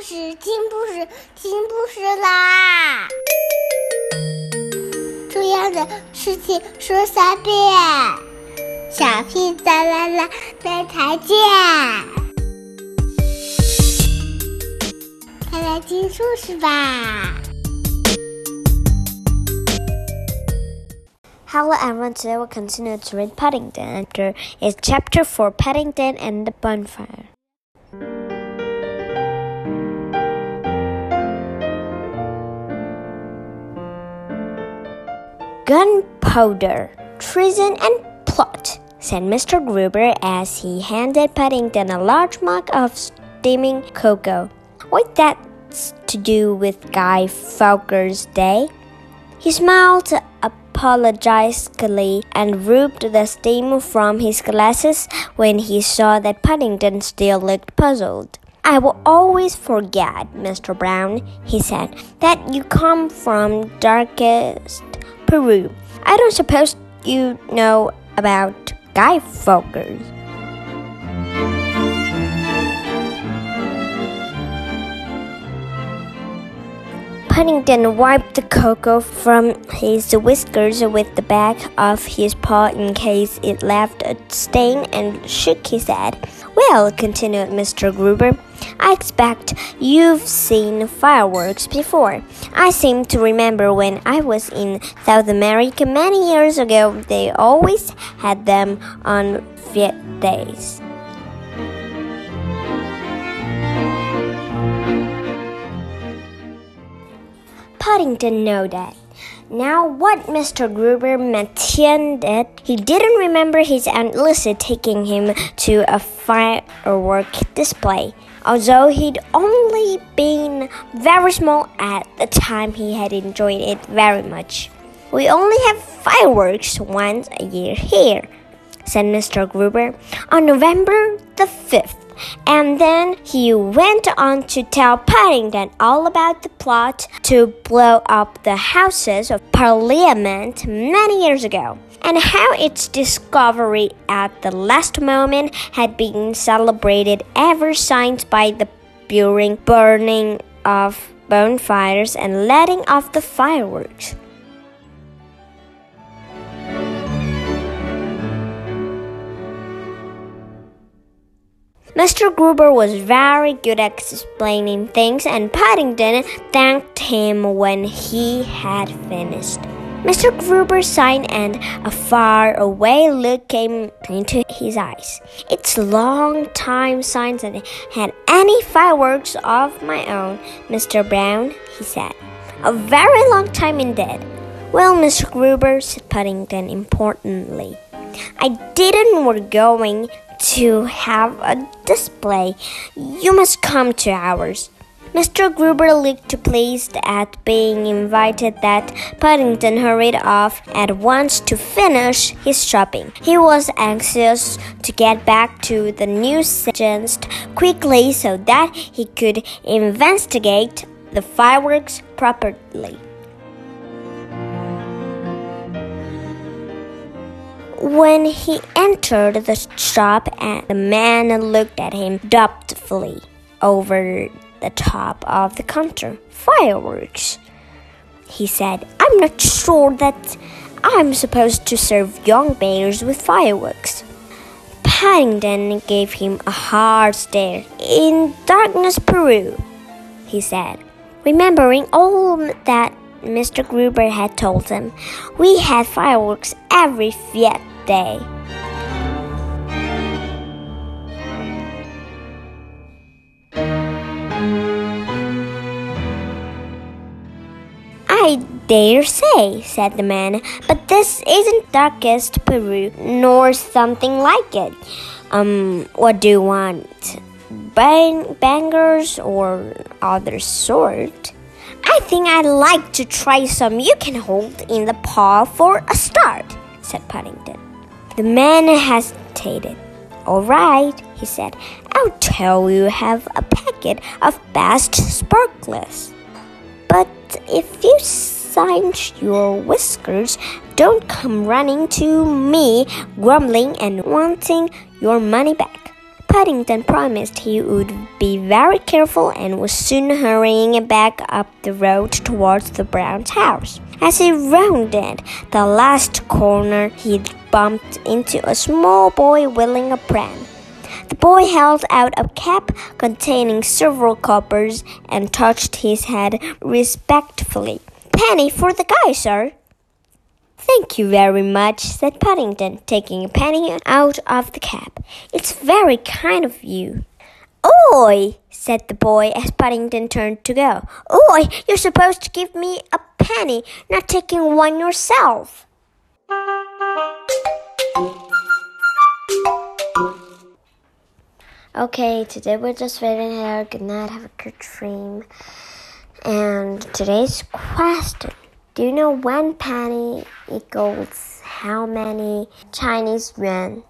事，听故事，听故事啦！重要的事情说三遍，小屁哒啦啦，明天见！快来听故事吧！Hello everyone, today we'll continue to read Paddington. After is chapter 4 Paddington and the Bonfire. Gunpowder, treason, and plot, said Mr. Gruber as he handed Paddington a large mug of steaming cocoa. What that's to do with Guy Fawkes' Day? He smiled apologetically and rubbed the steam from his glasses when he saw that Paddington still looked puzzled. I will always forget, Mr. Brown, he said, that you come from darkest Peru. I don't suppose you know about Guy Fawkes. Paddington wiped the cocoa from his whiskers with the back of his paw in case it left a stain and shook his head. Well, continued Mr. Gruber, I expect you've seen fireworks before. I seem to remember when I was in South America many years ago, they always had them on Fiat days. Paddington know that. Now, what Mr. Gruber maintained, he didn't remember his Aunt Lucy taking him to a firework display. Although he'd only been very small at the time, he had enjoyed it very much. We only have fireworks once a year here, said Mr. Gruber, on November the 5th. And then he went on to tell Paddington all about the plot to blow up the Houses of Parliament many years ago, and how its discovery at the last moment had been celebrated ever since by the burying, burning of bonfires, and letting off the fireworks. Mr. Gruber was very good at explaining things, and Paddington thanked him when he had finished. Mr. Gruber sighed, and a far-away look came into his eyes. It's a long time since I had any fireworks of my own, Mr. Brown, he said. A very long time indeed. Well, Mr. Gruber, said Paddington importantly, I didn't were going to have a display. You must come to ours. Mr. Gruber looked pleased at being invited that Paddington hurried off at once to finish his shopping. He was anxious to get back to the new newsagents quickly so that he could investigate the fireworks properly. When he entered the shop, and the man looked at him doubtfully over the top of the counter. Fireworks, he said. I'm not sure that I'm supposed to serve young bears with fireworks. Paddington gave him a hard stare. In darkness, Peru, he said, remembering all that Mr. Gruber had told him. We had fireworks every Fiat day. I dare say, said the man, but this isn't darkest Peru, nor something like it. Um, what do you want? Bang bangers or other sort? I think I'd like to try some you can hold in the paw for a start, said Paddington. The man hesitated. All right, he said. I'll tell you have a packet of best sparklers. But if you singe your whiskers, don't come running to me grumbling and wanting your money back. Paddington promised he would be very careful and was soon hurrying back up the road towards the Brown's house. As he rounded the last corner, he bumped into a small boy wheeling a pram. The boy held out a cap containing several coppers and touched his head respectfully. Penny for the guy, sir. Thank you very much, said Paddington, taking a penny out of the cap. It's very kind of you. Oi, said the boy as Paddington turned to go. Oi, you're supposed to give me a penny, not taking one yourself. Okay, today we're just waiting here. Good night, have a good dream. And today's question Do you know one penny equals how many Chinese yuan?